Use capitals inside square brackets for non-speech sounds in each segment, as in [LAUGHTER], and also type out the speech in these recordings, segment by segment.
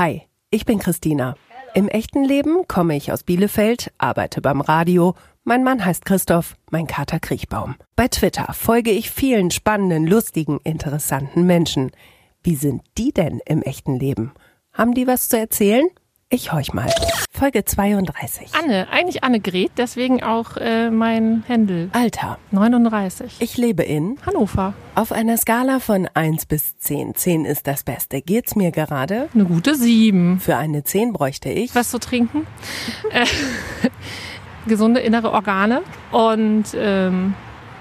Hi, ich bin Christina. Im echten Leben komme ich aus Bielefeld, arbeite beim Radio. Mein Mann heißt Christoph, mein Kater Kriechbaum. Bei Twitter folge ich vielen spannenden, lustigen, interessanten Menschen. Wie sind die denn im echten Leben? Haben die was zu erzählen? Ich horch mal. Folge 32. Anne, eigentlich Annegret, deswegen auch äh, mein Händel. Alter. 39. Ich lebe in Hannover. Auf einer Skala von 1 bis 10. 10 ist das Beste. Geht's mir gerade? Eine gute 7. Für eine 10 bräuchte ich. Was zu trinken? [LAUGHS] äh, gesunde innere Organe und ähm,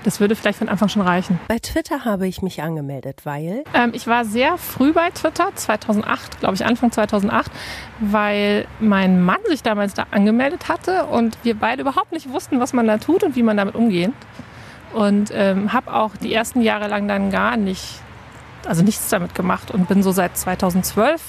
das würde vielleicht von Anfang schon reichen. Bei Twitter habe ich mich angemeldet, weil ähm, ich war sehr früh bei Twitter, 2008, glaube ich, Anfang 2008, weil mein Mann sich damals da angemeldet hatte und wir beide überhaupt nicht wussten, was man da tut und wie man damit umgeht. Und ähm, habe auch die ersten Jahre lang dann gar nicht, also nichts damit gemacht und bin so seit 2012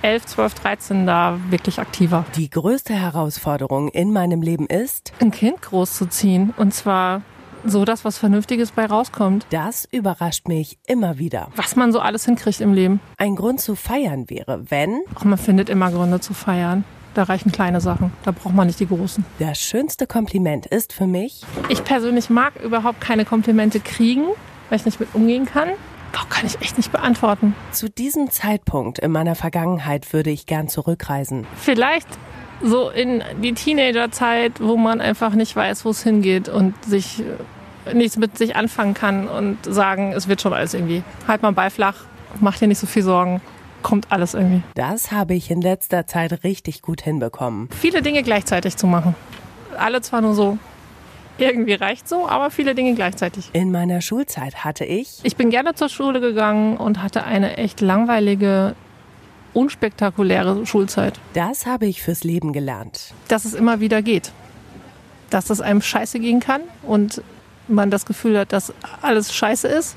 11, 12, 13 da wirklich aktiver. Die größte Herausforderung in meinem Leben ist, ein Kind großzuziehen. Und zwar so das, was Vernünftiges bei rauskommt. Das überrascht mich immer wieder. Was man so alles hinkriegt im Leben. Ein Grund zu feiern wäre, wenn. Ach, man findet immer Gründe zu feiern. Da reichen kleine Sachen. Da braucht man nicht die großen. Das schönste Kompliment ist für mich. Ich persönlich mag überhaupt keine Komplimente kriegen, weil ich nicht mit umgehen kann. Doch, kann ich echt nicht beantworten. Zu diesem Zeitpunkt in meiner Vergangenheit würde ich gern zurückreisen. Vielleicht so in die Teenagerzeit, wo man einfach nicht weiß, wo es hingeht und sich nichts mit sich anfangen kann und sagen, es wird schon alles irgendwie. Halt mal bei flach, mach dir nicht so viel Sorgen, kommt alles irgendwie. Das habe ich in letzter Zeit richtig gut hinbekommen. Viele Dinge gleichzeitig zu machen. Alle zwar nur so irgendwie reicht so, aber viele Dinge gleichzeitig. In meiner Schulzeit hatte ich. Ich bin gerne zur Schule gegangen und hatte eine echt langweilige unspektakuläre Schulzeit. Das habe ich fürs Leben gelernt. Dass es immer wieder geht. Dass es einem scheiße gehen kann und man das Gefühl hat, dass alles scheiße ist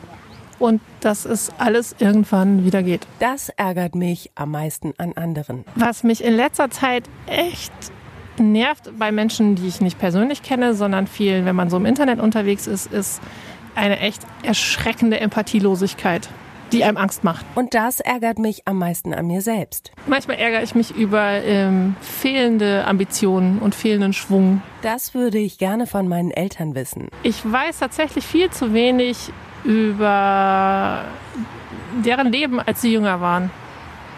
und dass es alles irgendwann wieder geht. Das ärgert mich am meisten an anderen. Was mich in letzter Zeit echt nervt bei Menschen, die ich nicht persönlich kenne, sondern viel, wenn man so im Internet unterwegs ist, ist eine echt erschreckende Empathielosigkeit die einem Angst macht. Und das ärgert mich am meisten an mir selbst. Manchmal ärgere ich mich über ähm, fehlende Ambitionen und fehlenden Schwung. Das würde ich gerne von meinen Eltern wissen. Ich weiß tatsächlich viel zu wenig über deren Leben, als sie jünger waren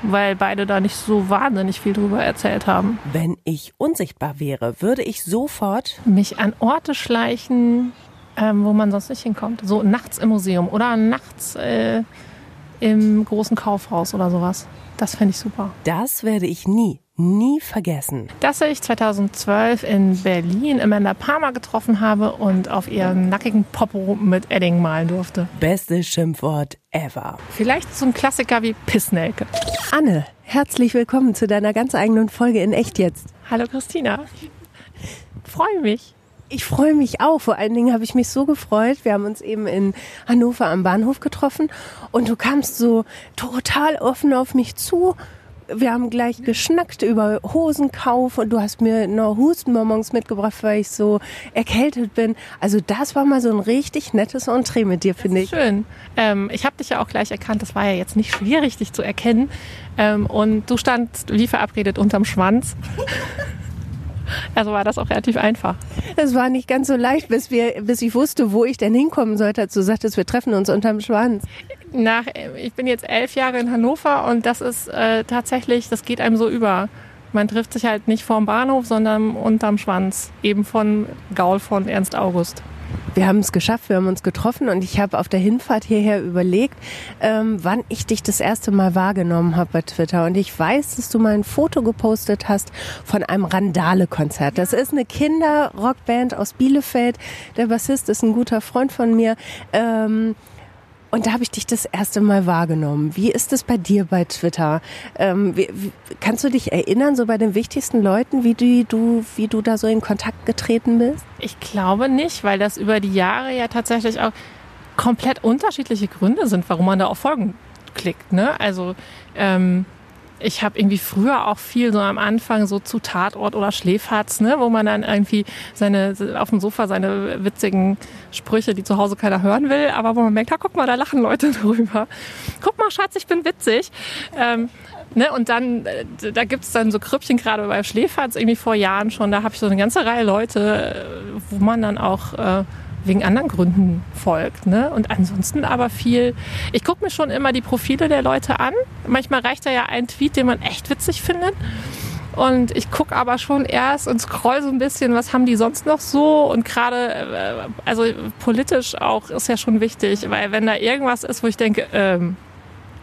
weil beide da nicht so wahnsinnig viel drüber erzählt haben. Wenn ich unsichtbar wäre, würde ich sofort mich an Orte schleichen, ähm, wo man sonst nicht hinkommt. So nachts im Museum oder nachts äh, im großen Kaufhaus oder sowas. Das fände ich super. Das werde ich nie, nie vergessen. Dass ich 2012 in Berlin Amanda Palmer getroffen habe und auf ihren nackigen Popo mit Edding malen durfte. Bestes Schimpfwort ever. Vielleicht so ein Klassiker wie Pissnelke. Anne, herzlich willkommen zu deiner ganz eigenen Folge in Echt jetzt. Hallo Christina. Freue mich. Ich freue mich auch. Vor allen Dingen habe ich mich so gefreut. Wir haben uns eben in Hannover am Bahnhof getroffen und du kamst so total offen auf mich zu. Wir haben gleich geschnackt über Hosenkauf und du hast mir noch Hustenbonbons mitgebracht, weil ich so erkältet bin. Also das war mal so ein richtig nettes Entree mit dir, finde ich. Schön. Ähm, ich habe dich ja auch gleich erkannt. Das war ja jetzt nicht schwierig, dich zu erkennen. Ähm, und du standst wie verabredet unterm Schwanz. [LAUGHS] Also war das auch relativ einfach. Es war nicht ganz so leicht, bis, wir, bis ich wusste, wo ich denn hinkommen sollte, als du sagtest, wir treffen uns unterm Schwanz. Nach, ich bin jetzt elf Jahre in Hannover und das ist äh, tatsächlich, das geht einem so über. Man trifft sich halt nicht vorm Bahnhof, sondern unterm Schwanz. Eben von Gaul von Ernst August. Wir haben es geschafft, wir haben uns getroffen und ich habe auf der Hinfahrt hierher überlegt, ähm, wann ich dich das erste Mal wahrgenommen habe bei Twitter. Und ich weiß, dass du mal ein Foto gepostet hast von einem Randale-Konzert. Das ist eine Kinderrockband aus Bielefeld. Der Bassist ist ein guter Freund von mir. Ähm, und da habe ich dich das erste Mal wahrgenommen. Wie ist es bei dir bei Twitter? Ähm, wie, wie, kannst du dich erinnern, so bei den wichtigsten Leuten, wie du, du, wie du da so in Kontakt getreten bist? Ich glaube nicht, weil das über die Jahre ja tatsächlich auch komplett unterschiedliche Gründe sind, warum man da auf Folgen klickt. Ne? Also ähm, ich habe irgendwie früher auch viel so am Anfang so zu Tatort oder Schläferz, ne, wo man dann irgendwie seine auf dem Sofa seine witzigen Sprüche, die zu Hause keiner hören will, aber wo man merkt, ah, guck mal, da lachen Leute [LAUGHS] drüber. Guck mal, Schatz, ich bin witzig. Ähm, Ne, und dann, äh, da gibt es dann so Krüppchen, gerade bei Schläferz irgendwie vor Jahren schon, da habe ich so eine ganze Reihe Leute, äh, wo man dann auch äh, wegen anderen Gründen folgt. Ne? Und ansonsten aber viel, ich gucke mir schon immer die Profile der Leute an. Manchmal reicht da ja ein Tweet, den man echt witzig findet. Und ich gucke aber schon erst und scroll so ein bisschen, was haben die sonst noch so. Und gerade, äh, also politisch auch ist ja schon wichtig, weil wenn da irgendwas ist, wo ich denke, ähm,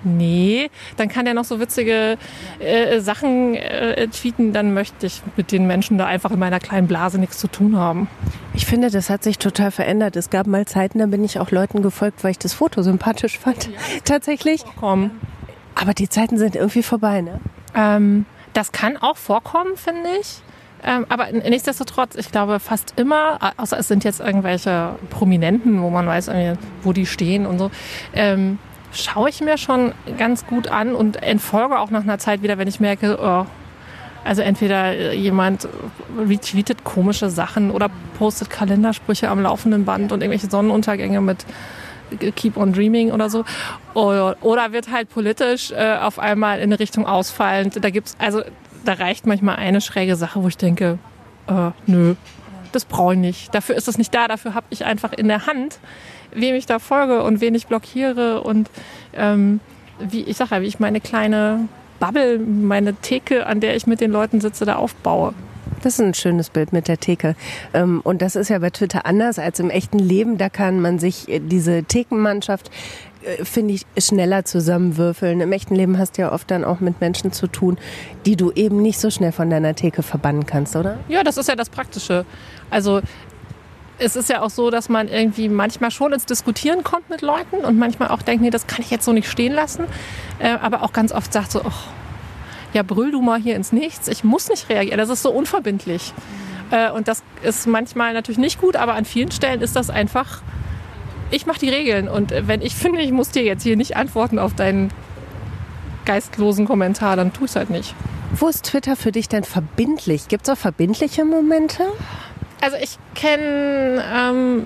nee, dann kann der noch so witzige äh, Sachen äh, tweeten, dann möchte ich mit den Menschen da einfach in meiner kleinen Blase nichts zu tun haben. Ich finde, das hat sich total verändert. Es gab mal Zeiten, da bin ich auch Leuten gefolgt, weil ich das Foto sympathisch fand. Ja, [LAUGHS] Tatsächlich. Komm. Aber die Zeiten sind irgendwie vorbei, ne? Ähm, das kann auch vorkommen, finde ich. Ähm, aber nichtsdestotrotz, ich glaube fast immer, außer es sind jetzt irgendwelche Prominenten, wo man weiß, wo die stehen und so, ähm, schaue ich mir schon ganz gut an und entfolge auch nach einer Zeit wieder, wenn ich merke, oh, also entweder jemand retweetet komische Sachen oder postet Kalendersprüche am laufenden Band und irgendwelche Sonnenuntergänge mit Keep on Dreaming oder so. Oder, wird halt politisch äh, auf einmal in eine Richtung ausfallend. Da gibt's, also da reicht manchmal eine schräge Sache, wo ich denke, äh, nö, das brauche ich nicht. Dafür ist es nicht da, dafür habe ich einfach in der Hand, wem ich da folge und wen ich blockiere und ähm, wie ich sage ja, wie ich meine kleine Bubble, meine Theke, an der ich mit den Leuten sitze, da aufbaue. Das ist ein schönes Bild mit der Theke. Ähm, und das ist ja bei Twitter anders als im echten Leben. Da kann man sich äh, diese Thekenmannschaft äh, finde ich, schneller zusammenwürfeln. Im echten Leben hast du ja oft dann auch mit Menschen zu tun, die du eben nicht so schnell von deiner Theke verbannen kannst, oder? Ja, das ist ja das Praktische. Also es ist ja auch so, dass man irgendwie manchmal schon ins Diskutieren kommt mit Leuten und manchmal auch denkt, nee, das kann ich jetzt so nicht stehen lassen. Äh, aber auch ganz oft sagt so, oh, ja, brüll du mal hier ins Nichts, ich muss nicht reagieren. Das ist so unverbindlich. Äh, und das ist manchmal natürlich nicht gut, aber an vielen Stellen ist das einfach, ich mache die Regeln. Und wenn ich [LAUGHS] finde, ich muss dir jetzt hier nicht antworten auf deinen geistlosen Kommentar, dann tu es halt nicht. Wo ist Twitter für dich denn verbindlich? Gibt es auch verbindliche Momente? Also ich kenne ähm,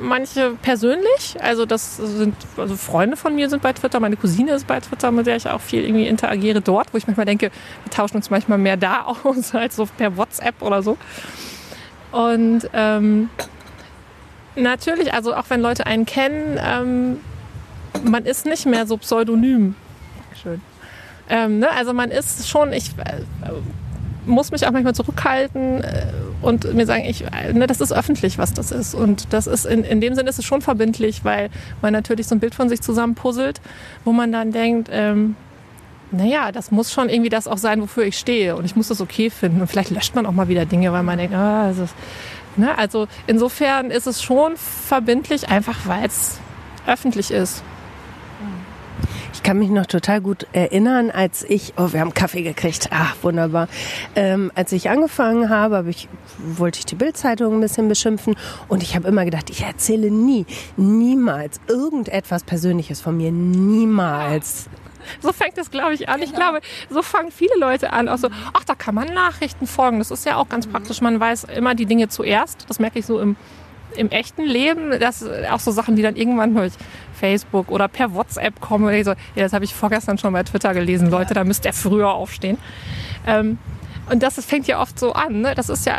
manche persönlich. Also das sind also Freunde von mir sind bei Twitter. Meine Cousine ist bei Twitter, mit der ich auch viel irgendwie interagiere dort, wo ich manchmal denke, wir tauschen uns manchmal mehr da [LAUGHS] aus als so per WhatsApp oder so. Und ähm, natürlich, also auch wenn Leute einen kennen, ähm, man ist nicht mehr so pseudonym. Schön. Ähm, ne? Also man ist schon, ich äh, muss mich auch manchmal zurückhalten äh, und mir sagen, ich, ne, das ist öffentlich, was das ist. Und das ist in, in dem Sinne ist es schon verbindlich, weil man natürlich so ein Bild von sich zusammenpuzzelt, wo man dann denkt, ähm, naja, das muss schon irgendwie das auch sein, wofür ich stehe. Und ich muss das okay finden. Und vielleicht löscht man auch mal wieder Dinge, weil man denkt, ah, das ist, ne? also insofern ist es schon verbindlich, einfach weil es öffentlich ist. Ich kann mich noch total gut erinnern, als ich, oh, wir haben Kaffee gekriegt, ah, wunderbar. Ähm, als ich angefangen habe, habe ich, wollte ich die Bildzeitung ein bisschen beschimpfen und ich habe immer gedacht, ich erzähle nie, niemals irgendetwas Persönliches von mir, niemals. So fängt es, glaube ich, an. Ich glaube, so fangen viele Leute an. Auch so, ach, da kann man Nachrichten folgen. Das ist ja auch ganz praktisch. Man weiß immer die Dinge zuerst. Das merke ich so im im echten Leben, das auch so Sachen, die dann irgendwann durch Facebook oder per WhatsApp kommen. Oder so, ja, das habe ich vorgestern schon bei Twitter gelesen, Leute, da müsst ihr früher aufstehen. Ähm, und das, das fängt ja oft so an. Ne? Das ist ja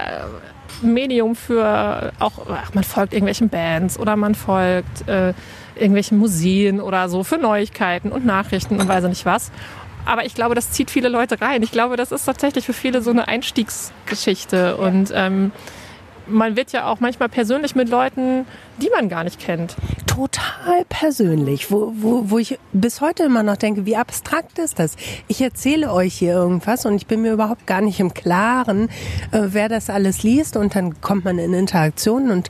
ein Medium für auch, ach, man folgt irgendwelchen Bands oder man folgt äh, irgendwelchen Museen oder so für Neuigkeiten und Nachrichten und weiß nicht was. Aber ich glaube, das zieht viele Leute rein. Ich glaube, das ist tatsächlich für viele so eine Einstiegsgeschichte. Und ähm, man wird ja auch manchmal persönlich mit Leuten, die man gar nicht kennt. Total persönlich, wo, wo, wo ich bis heute immer noch denke, wie abstrakt ist das? Ich erzähle euch hier irgendwas und ich bin mir überhaupt gar nicht im Klaren, äh, wer das alles liest und dann kommt man in Interaktionen und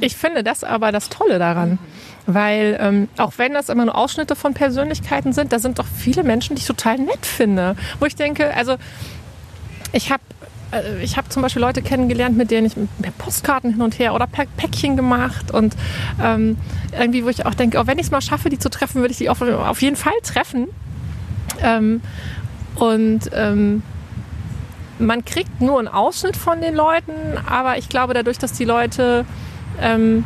ich finde das aber das Tolle daran. Weil ähm, auch wenn das immer nur Ausschnitte von Persönlichkeiten sind, da sind doch viele Menschen, die ich total nett finde. Wo ich denke, also ich habe ich habe zum Beispiel Leute kennengelernt, mit denen ich Postkarten hin und her oder per Päckchen gemacht und ähm, irgendwie, wo ich auch denke, oh, wenn ich es mal schaffe, die zu treffen, würde ich die auf, auf jeden Fall treffen. Ähm, und ähm, man kriegt nur einen Ausschnitt von den Leuten, aber ich glaube, dadurch, dass die Leute ähm,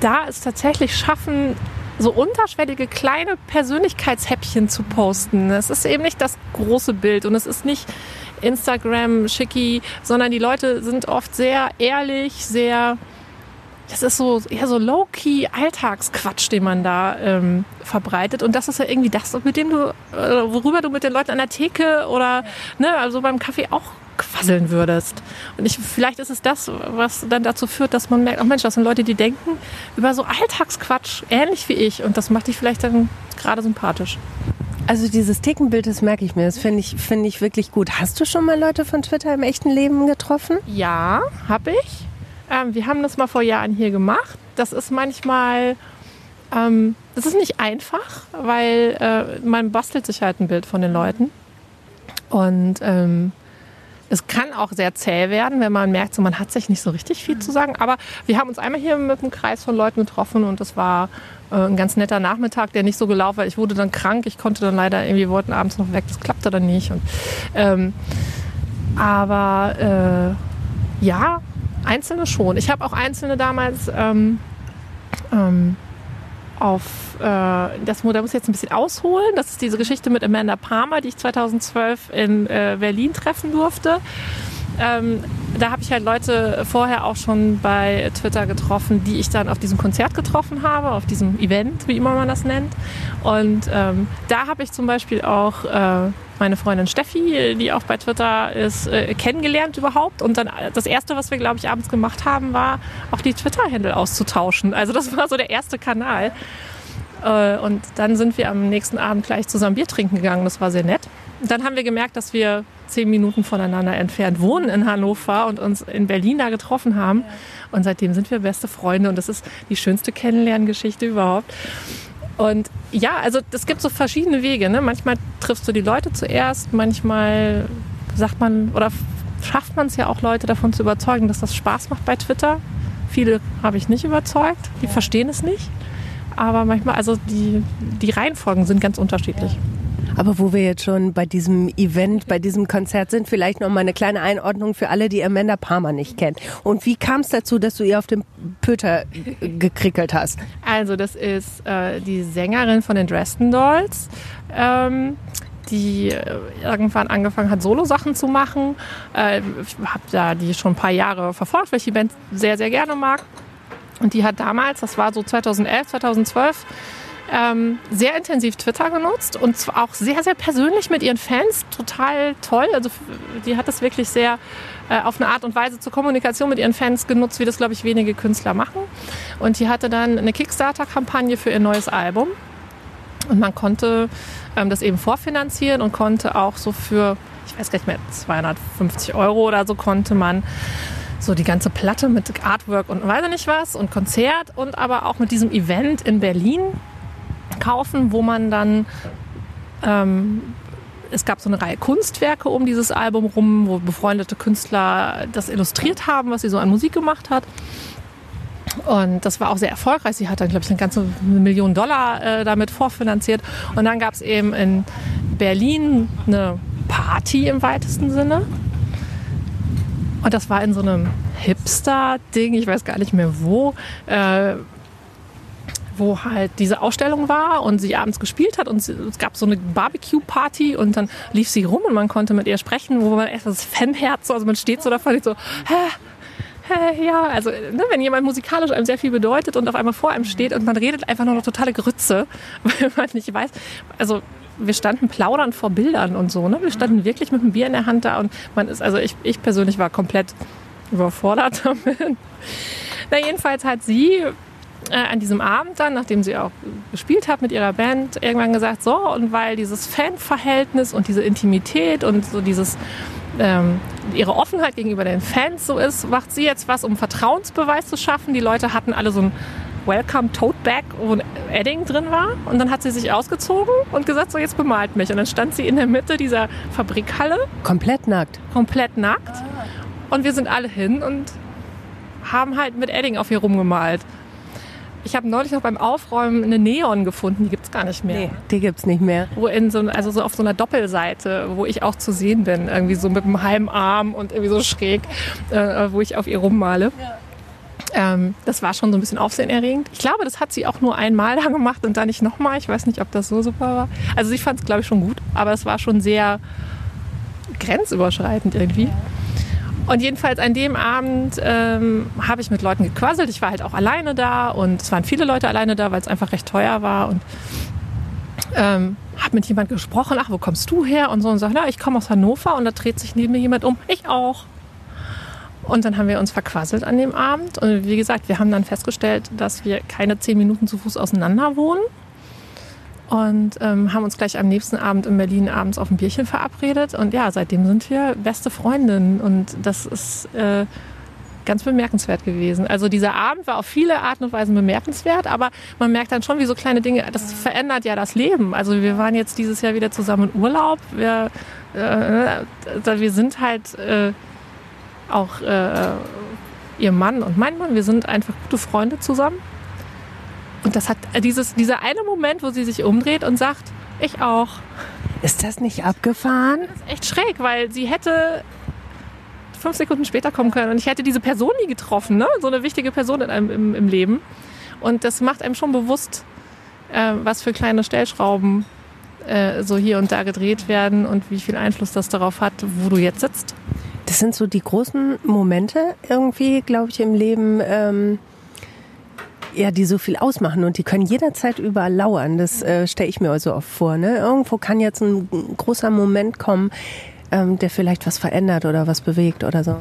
da es tatsächlich schaffen, so unterschwellige kleine Persönlichkeitshäppchen zu posten. Es ist eben nicht das große Bild und es ist nicht Instagram schicki, sondern die Leute sind oft sehr ehrlich, sehr das ist so eher so low-key Alltagsquatsch, den man da ähm, verbreitet. Und das ist ja irgendwie das, mit dem du, äh, worüber du mit den Leuten an der Theke oder ne, also beim Kaffee auch quasseln würdest. Und ich, vielleicht ist es das, was dann dazu führt, dass man merkt, oh Mensch, das sind Leute, die denken über so Alltagsquatsch ähnlich wie ich. Und das macht dich vielleicht dann gerade sympathisch. Also dieses Thekenbild, das merke ich mir. Das finde ich, find ich wirklich gut. Hast du schon mal Leute von Twitter im echten Leben getroffen? Ja, habe ich. Ähm, wir haben das mal vor Jahren hier gemacht. Das ist manchmal, ähm, das ist nicht einfach, weil äh, man bastelt sich halt ein Bild von den Leuten. Und ähm, es kann auch sehr zäh werden, wenn man merkt, so, man hat sich nicht so richtig viel zu sagen. Aber wir haben uns einmal hier mit einem Kreis von Leuten getroffen und das war äh, ein ganz netter Nachmittag, der nicht so gelaufen war. Ich wurde dann krank, ich konnte dann leider irgendwie, wollten abends noch weg, das klappte dann nicht. Und, ähm, aber äh, ja, Einzelne schon. Ich habe auch Einzelne damals ähm, ähm, auf äh, das Modell muss ich jetzt ein bisschen ausholen. Das ist diese Geschichte mit Amanda Palmer, die ich 2012 in äh, Berlin treffen durfte. Ähm, da habe ich halt Leute vorher auch schon bei Twitter getroffen, die ich dann auf diesem Konzert getroffen habe, auf diesem Event, wie immer man das nennt. Und ähm, da habe ich zum Beispiel auch äh, meine Freundin Steffi, die auch bei Twitter ist, äh, kennengelernt überhaupt. Und dann das Erste, was wir, glaube ich, abends gemacht haben, war auch die Twitter-Händel auszutauschen. Also das [LAUGHS] war so der erste Kanal. Äh, und dann sind wir am nächsten Abend gleich zusammen Bier trinken gegangen. Das war sehr nett. Dann haben wir gemerkt, dass wir zehn Minuten voneinander entfernt wohnen in Hannover und uns in Berlin da getroffen haben. Und seitdem sind wir beste Freunde und das ist die schönste Kennenlerngeschichte überhaupt. Und ja, also es gibt so verschiedene Wege. Ne? Manchmal triffst du die Leute zuerst, manchmal sagt man oder schafft man es ja auch Leute davon zu überzeugen, dass das Spaß macht bei Twitter. Viele habe ich nicht überzeugt, die ja. verstehen es nicht. Aber manchmal, also die, die Reihenfolgen sind ganz unterschiedlich. Aber wo wir jetzt schon bei diesem Event, bei diesem Konzert sind, vielleicht noch mal eine kleine Einordnung für alle, die Amanda Palmer nicht kennen. Und wie kam es dazu, dass du ihr auf dem Pöter gekrickelt hast? Also das ist äh, die Sängerin von den Dresden Dolls. Ähm, die äh, irgendwann angefangen hat, Solo-Sachen zu machen. Äh, ich habe da die schon ein paar Jahre verfolgt, weil ich die Band sehr, sehr gerne mag. Und die hat damals, das war so 2011, 2012, ähm, sehr intensiv Twitter genutzt und auch sehr, sehr persönlich mit ihren Fans. Total toll. Also die hat das wirklich sehr äh, auf eine Art und Weise zur Kommunikation mit ihren Fans genutzt, wie das, glaube ich, wenige Künstler machen. Und die hatte dann eine Kickstarter-Kampagne für ihr neues Album. Und man konnte ähm, das eben vorfinanzieren und konnte auch so für, ich weiß gar nicht mehr, 250 Euro oder so konnte man so die ganze Platte mit Artwork und weiß nicht was und Konzert und aber auch mit diesem Event in Berlin kaufen, wo man dann ähm, es gab so eine Reihe Kunstwerke um dieses Album rum, wo befreundete Künstler das illustriert haben, was sie so an Musik gemacht hat. Und das war auch sehr erfolgreich. Sie hat dann, glaube ich, eine ganze Million Dollar äh, damit vorfinanziert. Und dann gab es eben in Berlin eine Party im weitesten Sinne. Und das war in so einem Hipster-Ding, ich weiß gar nicht mehr wo. Äh, wo halt diese Ausstellung war und sie abends gespielt hat und es gab so eine Barbecue-Party und dann lief sie rum und man konnte mit ihr sprechen, wo man erst das Fanherz, also man steht so davor und so, hä, hä, ja, also ne, wenn jemand musikalisch einem sehr viel bedeutet und auf einmal vor einem steht und man redet einfach nur noch totale Grütze, [LAUGHS] weil man nicht weiß, also wir standen plaudern vor Bildern und so, ne? Wir standen wirklich mit einem Bier in der Hand da und man ist, also ich, ich persönlich war komplett überfordert [LAUGHS] damit. Na, jedenfalls hat sie äh, an diesem Abend dann, nachdem sie auch gespielt hat mit ihrer Band, irgendwann gesagt, so, und weil dieses Fanverhältnis und diese Intimität und so dieses ähm, ihre Offenheit gegenüber den Fans so ist, macht sie jetzt was, um Vertrauensbeweis zu schaffen. Die Leute hatten alle so ein Welcome Tote Bag, wo ein Edding drin war. Und dann hat sie sich ausgezogen und gesagt, so jetzt bemalt mich. Und dann stand sie in der Mitte dieser Fabrikhalle. Komplett nackt. Komplett nackt. Und wir sind alle hin und haben halt mit Edding auf ihr rumgemalt. Ich habe neulich noch beim Aufräumen eine Neon gefunden, die gibt es gar nicht mehr. Nee, die gibt es nicht mehr. Wo in so, also so auf so einer Doppelseite, wo ich auch zu sehen bin, irgendwie so mit einem halben Arm und irgendwie so schräg, äh, wo ich auf ihr rummale. Ja. Ähm, das war schon so ein bisschen aufsehenerregend. Ich glaube, das hat sie auch nur einmal [LAUGHS] da gemacht und dann nicht nochmal. Ich weiß nicht, ob das so super war. Also sie fand es, glaube ich, schon gut, aber es war schon sehr grenzüberschreitend irgendwie. Und jedenfalls an dem Abend ähm, habe ich mit Leuten gequasselt. Ich war halt auch alleine da und es waren viele Leute alleine da, weil es einfach recht teuer war. Und ähm, habe mit jemand gesprochen, ach, wo kommst du her? Und so und sagt, na, ich komme aus Hannover und da dreht sich neben mir jemand um, ich auch. Und dann haben wir uns verquasselt an dem Abend. Und wie gesagt, wir haben dann festgestellt, dass wir keine zehn Minuten zu Fuß auseinander wohnen. Und ähm, haben uns gleich am nächsten Abend in Berlin abends auf ein Bierchen verabredet. Und ja, seitdem sind wir beste Freundinnen. Und das ist äh, ganz bemerkenswert gewesen. Also dieser Abend war auf viele Arten und Weisen bemerkenswert, aber man merkt dann schon, wie so kleine Dinge, das verändert ja das Leben. Also wir waren jetzt dieses Jahr wieder zusammen in Urlaub. Wir, äh, wir sind halt... Äh, auch äh, ihr Mann und mein Mann, wir sind einfach gute Freunde zusammen. Und das hat äh, dieses, dieser eine Moment, wo sie sich umdreht und sagt, ich auch. Ist das nicht abgefahren? Das ist echt schräg, weil sie hätte fünf Sekunden später kommen können und ich hätte diese Person nie getroffen, ne? so eine wichtige Person in einem, im, im Leben. Und das macht einem schon bewusst, äh, was für kleine Stellschrauben äh, so hier und da gedreht werden und wie viel Einfluss das darauf hat, wo du jetzt sitzt. Das sind so die großen Momente irgendwie, glaube ich, im Leben, ähm, ja, die so viel ausmachen und die können jederzeit überall lauern. Das äh, stelle ich mir also oft vor. Ne? Irgendwo kann jetzt ein großer Moment kommen, ähm, der vielleicht was verändert oder was bewegt oder so.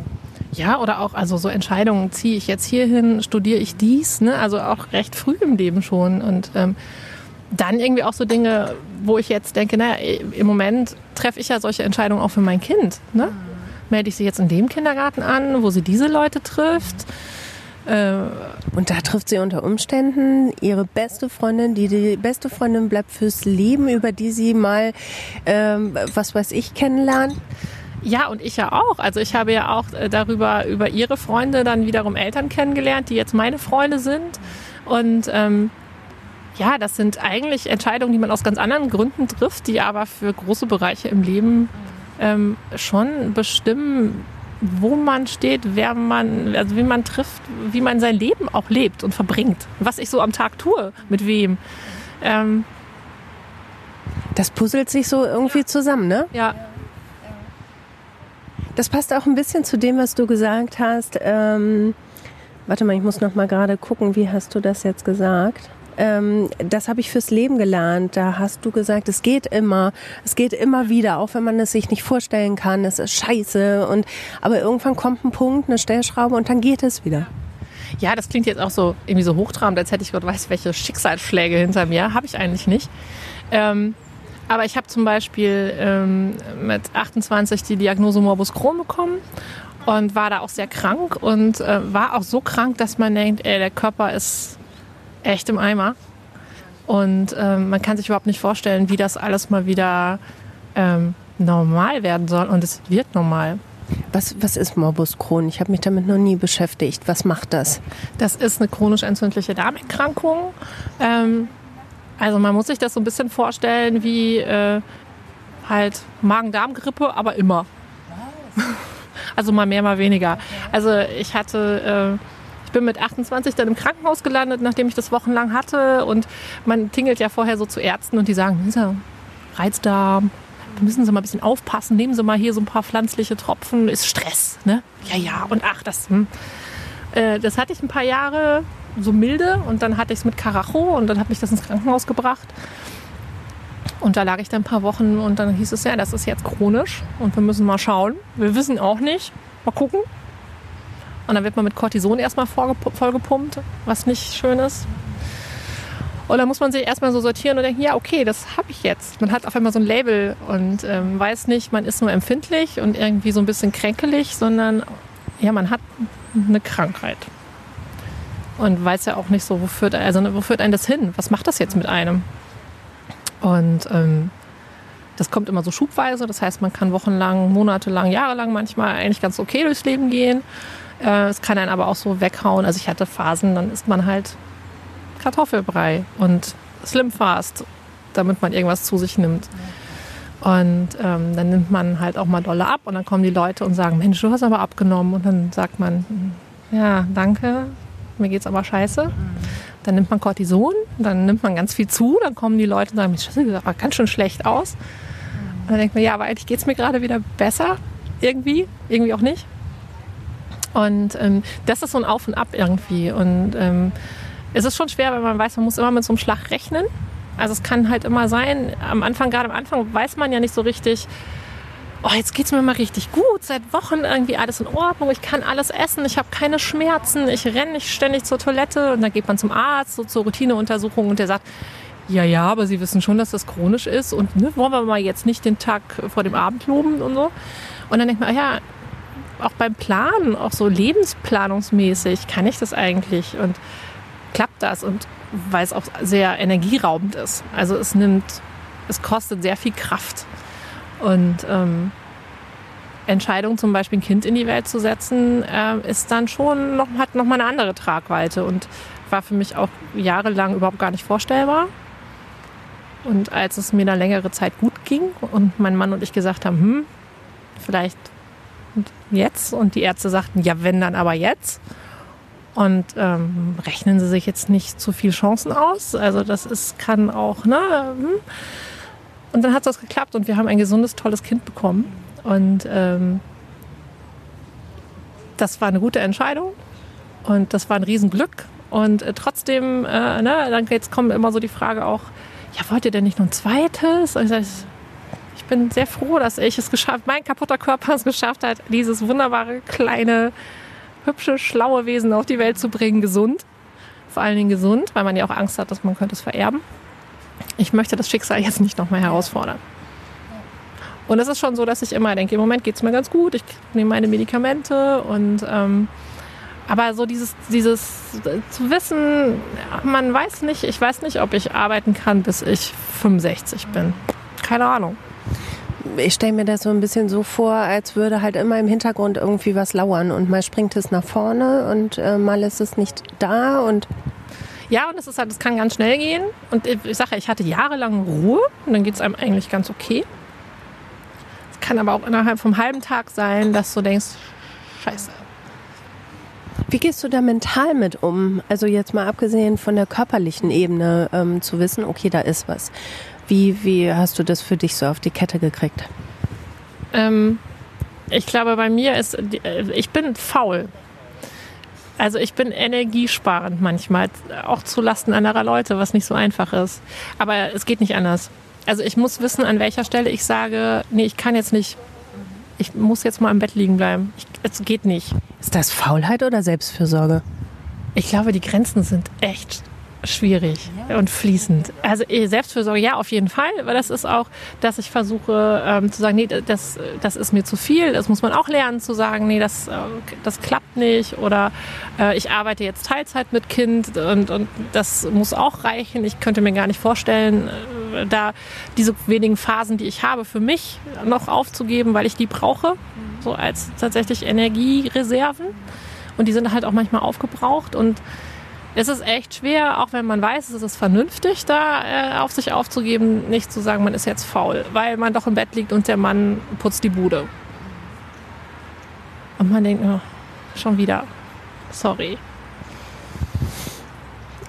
Ja, oder auch also so Entscheidungen, ziehe ich jetzt hierhin, studiere ich dies, ne? also auch recht früh im Leben schon. Und ähm, dann irgendwie auch so Dinge, wo ich jetzt denke, naja, im Moment treffe ich ja solche Entscheidungen auch für mein Kind. Ne? melde ich sie jetzt in dem Kindergarten an, wo sie diese Leute trifft. Äh, und da trifft sie unter Umständen ihre beste Freundin, die die beste Freundin bleibt fürs Leben, über die sie mal, ähm, was weiß ich, kennenlernt. Ja, und ich ja auch. Also ich habe ja auch äh, darüber, über ihre Freunde dann wiederum Eltern kennengelernt, die jetzt meine Freunde sind. Und ähm, ja, das sind eigentlich Entscheidungen, die man aus ganz anderen Gründen trifft, die aber für große Bereiche im Leben ähm, schon bestimmen, wo man steht, wer man, also wie man trifft, wie man sein Leben auch lebt und verbringt. Was ich so am Tag tue, mit wem. Ähm, das puzzelt sich so irgendwie zusammen, ne? Ja. Das passt auch ein bisschen zu dem, was du gesagt hast. Ähm, warte mal, ich muss noch mal gerade gucken, wie hast du das jetzt gesagt? Ähm, das habe ich fürs Leben gelernt. Da hast du gesagt, es geht immer, es geht immer wieder, auch wenn man es sich nicht vorstellen kann, es ist scheiße. Und aber irgendwann kommt ein Punkt, eine Stellschraube und dann geht es wieder. Ja, das klingt jetzt auch so irgendwie so hochtrabend, als hätte ich Gott weiß welche Schicksalsschläge hinter mir. Habe ich eigentlich nicht. Ähm, aber ich habe zum Beispiel ähm, mit 28 die Diagnose Morbus Crohn bekommen und war da auch sehr krank und äh, war auch so krank, dass man denkt, ey, der Körper ist echt im Eimer. Und ähm, man kann sich überhaupt nicht vorstellen, wie das alles mal wieder ähm, normal werden soll. Und es wird normal. Was, was ist Morbus Crohn? Ich habe mich damit noch nie beschäftigt. Was macht das? Das ist eine chronisch entzündliche Darmerkrankung. Ähm, also man muss sich das so ein bisschen vorstellen wie äh, halt Magen-Darm-Grippe, aber immer. [LAUGHS] Also mal mehr, mal weniger. Also ich hatte... Äh, ich bin mit 28 dann im Krankenhaus gelandet, nachdem ich das wochenlang hatte. Und man tingelt ja vorher so zu Ärzten und die sagen, dieser Reizdarm, da müssen Sie mal ein bisschen aufpassen. Nehmen Sie mal hier so ein paar pflanzliche Tropfen. Ist Stress, ne? Ja, ja. Und ach, das, hm. äh, das hatte ich ein paar Jahre so milde und dann hatte ich es mit Karacho und dann hat mich das ins Krankenhaus gebracht. Und da lag ich dann ein paar Wochen und dann hieß es ja, das ist jetzt chronisch und wir müssen mal schauen. Wir wissen auch nicht. Mal gucken. Und dann wird man mit Cortison erstmal vollgepumpt, was nicht schön ist. Und dann muss man sich erstmal so sortieren und denken, ja, okay, das habe ich jetzt. Man hat auf einmal so ein Label und ähm, weiß nicht, man ist nur empfindlich und irgendwie so ein bisschen kränkelig, sondern ja, man hat eine Krankheit. Und weiß ja auch nicht so, wo führt, also, wo führt einen das hin? Was macht das jetzt mit einem? Und ähm, das kommt immer so schubweise. Das heißt, man kann wochenlang, monatelang, jahrelang manchmal eigentlich ganz okay durchs Leben gehen. Äh, es kann einen aber auch so weghauen. Also ich hatte Phasen, dann isst man halt Kartoffelbrei und Slim Fast, damit man irgendwas zu sich nimmt. Und ähm, dann nimmt man halt auch mal dolle ab und dann kommen die Leute und sagen, Mensch, du hast aber abgenommen. Und dann sagt man, ja, danke. mir geht's aber scheiße. Dann nimmt man Cortison, dann nimmt man ganz viel zu, dann kommen die Leute und sagen, das sieht aber ganz schön schlecht aus. Und dann denkt man, ja, aber eigentlich geht's mir gerade wieder besser. Irgendwie, irgendwie auch nicht. Und ähm, das ist so ein Auf und Ab irgendwie. Und ähm, es ist schon schwer, weil man weiß, man muss immer mit so einem Schlag rechnen. Also es kann halt immer sein, am Anfang, gerade am Anfang weiß man ja nicht so richtig, oh, jetzt geht es mir mal richtig gut, seit Wochen irgendwie alles in Ordnung, ich kann alles essen, ich habe keine Schmerzen, ich renne nicht ständig zur Toilette und dann geht man zum Arzt, so zur Routineuntersuchung und der sagt, ja, ja, aber Sie wissen schon, dass das chronisch ist und ne, wollen wir mal jetzt nicht den Tag vor dem Abend loben und so. Und dann denkt man, ja, auch beim Planen, auch so lebensplanungsmäßig, kann ich das eigentlich und klappt das und weil es auch sehr energieraubend ist. Also es nimmt, es kostet sehr viel Kraft. Und ähm, Entscheidung, zum Beispiel ein Kind in die Welt zu setzen, äh, ist dann schon noch, hat noch mal eine andere Tragweite und war für mich auch jahrelang überhaupt gar nicht vorstellbar. Und als es mir dann längere Zeit gut ging und mein Mann und ich gesagt haben, hm, vielleicht jetzt und die Ärzte sagten, ja, wenn dann aber jetzt. Und ähm, rechnen Sie sich jetzt nicht zu viel Chancen aus. Also das ist, kann auch, ne? Hm. Und dann hat das geklappt und wir haben ein gesundes, tolles Kind bekommen. Und ähm, das war eine gute Entscheidung und das war ein Riesenglück. Und äh, trotzdem, äh, ne, dann jetzt kommt immer so die Frage auch, ja, wollt ihr denn nicht noch ein zweites? Und ich, sag, ich bin sehr froh, dass ich es geschafft, mein kaputter Körper es geschafft hat, dieses wunderbare, kleine, hübsche, schlaue Wesen auf die Welt zu bringen, gesund. Vor allen Dingen gesund, weil man ja auch Angst hat, dass man könnte es vererben. Ich möchte das Schicksal jetzt nicht nochmal herausfordern. Und es ist schon so, dass ich immer denke, im Moment geht es mir ganz gut, ich nehme meine Medikamente und ähm, aber so dieses, dieses zu wissen, man weiß nicht, ich weiß nicht, ob ich arbeiten kann, bis ich 65 bin. Keine Ahnung ich stelle mir das so ein bisschen so vor, als würde halt immer im Hintergrund irgendwie was lauern und mal springt es nach vorne und äh, mal ist es nicht da und ja, und es ist halt, es kann ganz schnell gehen. Und ich sage ich hatte jahrelang Ruhe und dann geht es einem eigentlich ganz okay. Es kann aber auch innerhalb vom halben Tag sein, dass du denkst, scheiße. Wie gehst du da mental mit um? Also jetzt mal abgesehen von der körperlichen Ebene ähm, zu wissen, okay, da ist was. Wie, wie hast du das für dich so auf die Kette gekriegt? Ähm, ich glaube, bei mir ist, äh, ich bin faul. Also ich bin energiesparend manchmal, auch zu Lasten anderer Leute, was nicht so einfach ist. Aber es geht nicht anders. Also ich muss wissen, an welcher Stelle ich sage, nee, ich kann jetzt nicht, ich muss jetzt mal im Bett liegen bleiben. Ich, es geht nicht. Ist das Faulheit oder Selbstfürsorge? Ich glaube, die Grenzen sind echt schwierig und fließend. Also eh, Selbstfürsorge, ja, auf jeden Fall, weil das ist auch, dass ich versuche ähm, zu sagen, nee, das, das ist mir zu viel. Das muss man auch lernen zu sagen, nee, das, äh, das klappt nicht oder äh, ich arbeite jetzt Teilzeit mit Kind und, und das muss auch reichen. Ich könnte mir gar nicht vorstellen, äh, da diese wenigen Phasen, die ich habe, für mich noch aufzugeben, weil ich die brauche, so als tatsächlich Energiereserven. Und die sind halt auch manchmal aufgebraucht und es ist echt schwer, auch wenn man weiß, es ist vernünftig, da äh, auf sich aufzugeben, nicht zu sagen, man ist jetzt faul, weil man doch im Bett liegt und der Mann putzt die Bude. Und man denkt, oh, schon wieder, sorry.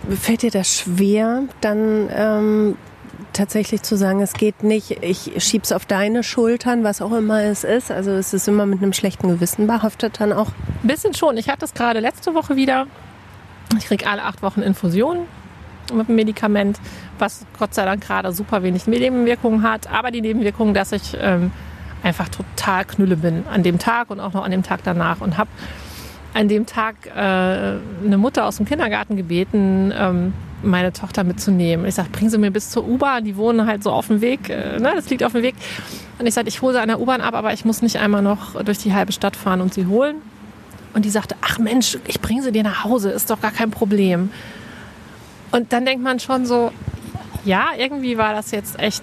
Fällt dir das schwer, dann ähm, tatsächlich zu sagen, es geht nicht, ich schieb's auf deine Schultern, was auch immer es ist. Also es ist immer mit einem schlechten Gewissen behaftet dann auch. Ein bisschen schon. Ich hatte es gerade letzte Woche wieder. Ich kriege alle acht Wochen Infusionen mit dem Medikament, was Gott sei Dank gerade super wenig Nebenwirkungen hat. Aber die Nebenwirkungen, dass ich ähm, einfach total knülle bin an dem Tag und auch noch an dem Tag danach und habe an dem Tag äh, eine Mutter aus dem Kindergarten gebeten, ähm, meine Tochter mitzunehmen. Ich sage, bring sie mir bis zur U-Bahn. Die wohnen halt so auf dem Weg. Äh, ne, das liegt auf dem Weg. Und ich sage, ich hole sie an der U-Bahn ab, aber ich muss nicht einmal noch durch die halbe Stadt fahren und sie holen. Und die sagte, ach Mensch, ich bringe sie dir nach Hause, ist doch gar kein Problem. Und dann denkt man schon so, ja, irgendwie war das jetzt echt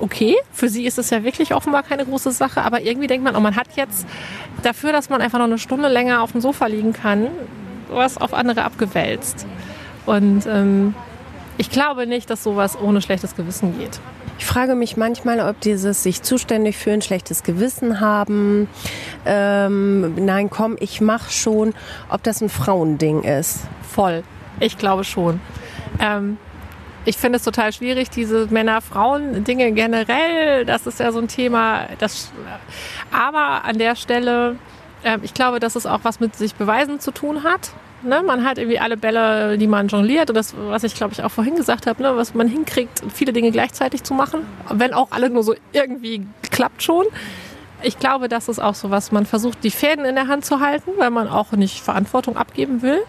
okay. Für sie ist es ja wirklich offenbar keine große Sache, aber irgendwie denkt man, oh, man hat jetzt dafür, dass man einfach noch eine Stunde länger auf dem Sofa liegen kann, was auf andere abgewälzt. Und ähm, ich glaube nicht, dass sowas ohne schlechtes Gewissen geht. Ich frage mich manchmal, ob dieses sich zuständig fühlen, schlechtes Gewissen haben, ähm, nein, komm, ich mach schon, ob das ein Frauending ist. Voll. Ich glaube schon. Ähm, ich finde es total schwierig, diese Männer-Frauen-Dinge generell. Das ist ja so ein Thema. Das, aber an der Stelle, äh, ich glaube, dass es auch was mit sich beweisen zu tun hat. Ne, man hat irgendwie alle Bälle, die man jongliert und das, was ich glaube ich auch vorhin gesagt habe, ne, was man hinkriegt, viele Dinge gleichzeitig zu machen, wenn auch alle nur so irgendwie klappt schon. Ich glaube, das ist auch so was, man versucht, die Fäden in der Hand zu halten, weil man auch nicht Verantwortung abgeben will.